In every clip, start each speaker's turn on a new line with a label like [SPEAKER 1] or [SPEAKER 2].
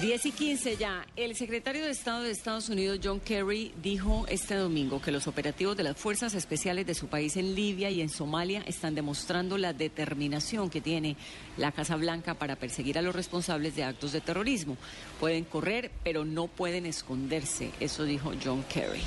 [SPEAKER 1] 10 y 15 ya. El secretario de Estado de Estados Unidos, John Kerry, dijo este domingo que los operativos de las fuerzas especiales de su país en Libia y en Somalia están demostrando la determinación que tiene la Casa Blanca para perseguir a los responsables de actos de terrorismo. Pueden correr, pero no pueden esconderse. Eso dijo John Kerry.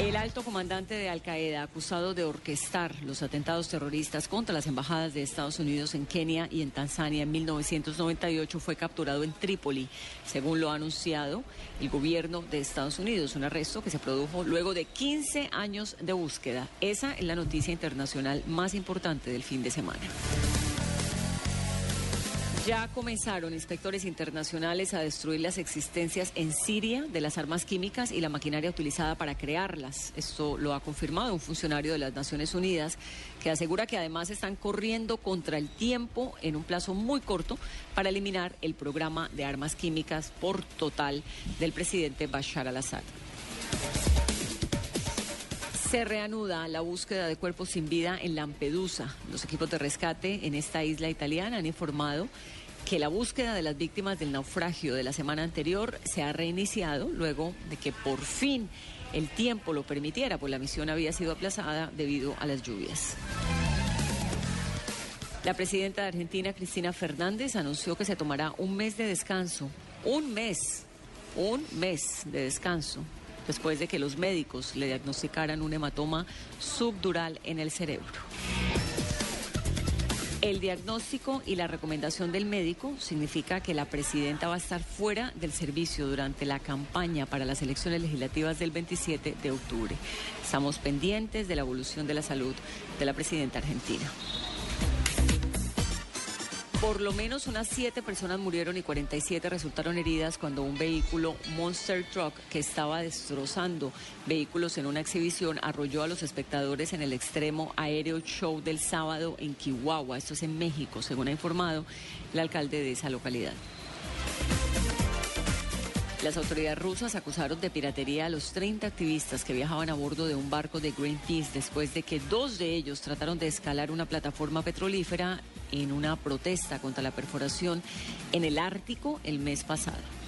[SPEAKER 1] El alto comandante de Al Qaeda, acusado de orquestar los atentados terroristas contra las embajadas de Estados Unidos en Kenia y en Tanzania en 1998, fue capturado en Trípoli, según lo ha anunciado el gobierno de Estados Unidos. Un arresto que se produjo luego de 15 años de búsqueda. Esa es la noticia internacional más importante del fin de semana. Ya comenzaron inspectores internacionales a destruir las existencias en Siria de las armas químicas y la maquinaria utilizada para crearlas. Esto lo ha confirmado un funcionario de las Naciones Unidas que asegura que además están corriendo contra el tiempo en un plazo muy corto para eliminar el programa de armas químicas por total del presidente Bashar al-Assad. Se reanuda la búsqueda de cuerpos sin vida en Lampedusa. Los equipos de rescate en esta isla italiana han informado que la búsqueda de las víctimas del naufragio de la semana anterior se ha reiniciado luego de que por fin el tiempo lo permitiera, pues la misión había sido aplazada debido a las lluvias. La presidenta de Argentina, Cristina Fernández, anunció que se tomará un mes de descanso, un mes, un mes de descanso después de que los médicos le diagnosticaran un hematoma subdural en el cerebro. El diagnóstico y la recomendación del médico significa que la presidenta va a estar fuera del servicio durante la campaña para las elecciones legislativas del 27 de octubre. Estamos pendientes de la evolución de la salud de la presidenta argentina. Por lo menos unas siete personas murieron y 47 resultaron heridas cuando un vehículo Monster Truck que estaba destrozando vehículos en una exhibición arrolló a los espectadores en el extremo aéreo show del sábado en Chihuahua. Esto es en México, según ha informado el alcalde de esa localidad. Las autoridades rusas acusaron de piratería a los 30 activistas que viajaban a bordo de un barco de Greenpeace después de que dos de ellos trataron de escalar una plataforma petrolífera en una protesta contra la perforación en el Ártico el mes pasado.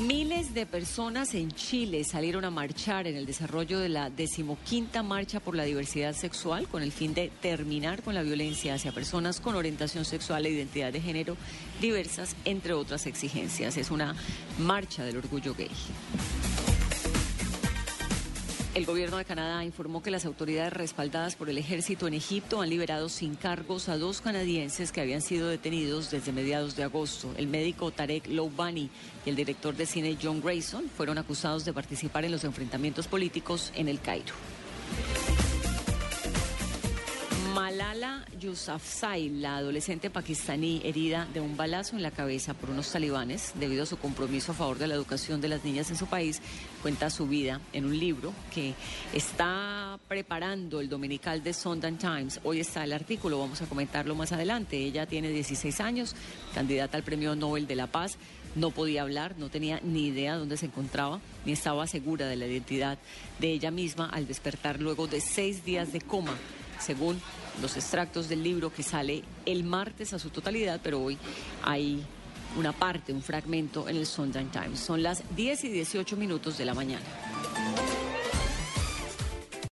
[SPEAKER 1] Miles de personas en Chile salieron a marchar en el desarrollo de la decimoquinta marcha por la diversidad sexual con el fin de terminar con la violencia hacia personas con orientación sexual e identidad de género diversas, entre otras exigencias. Es una marcha del orgullo gay. El gobierno de Canadá informó que las autoridades respaldadas por el ejército en Egipto han liberado sin cargos a dos canadienses que habían sido detenidos desde mediados de agosto. El médico Tarek Loubani y el director de cine John Grayson fueron acusados de participar en los enfrentamientos políticos en el Cairo. Malala Yousafzai, la adolescente pakistaní herida de un balazo en la cabeza por unos talibanes debido a su compromiso a favor de la educación de las niñas en su país, cuenta su vida en un libro que está preparando el dominical de Sunday Times. Hoy está el artículo, vamos a comentarlo más adelante. Ella tiene 16 años, candidata al Premio Nobel de la Paz. No podía hablar, no tenía ni idea dónde se encontraba, ni estaba segura de la identidad de ella misma al despertar luego de seis días de coma según los extractos del libro que sale el martes a su totalidad, pero hoy hay una parte, un fragmento en el Sunday Times. Son las 10 y 18 minutos de la mañana.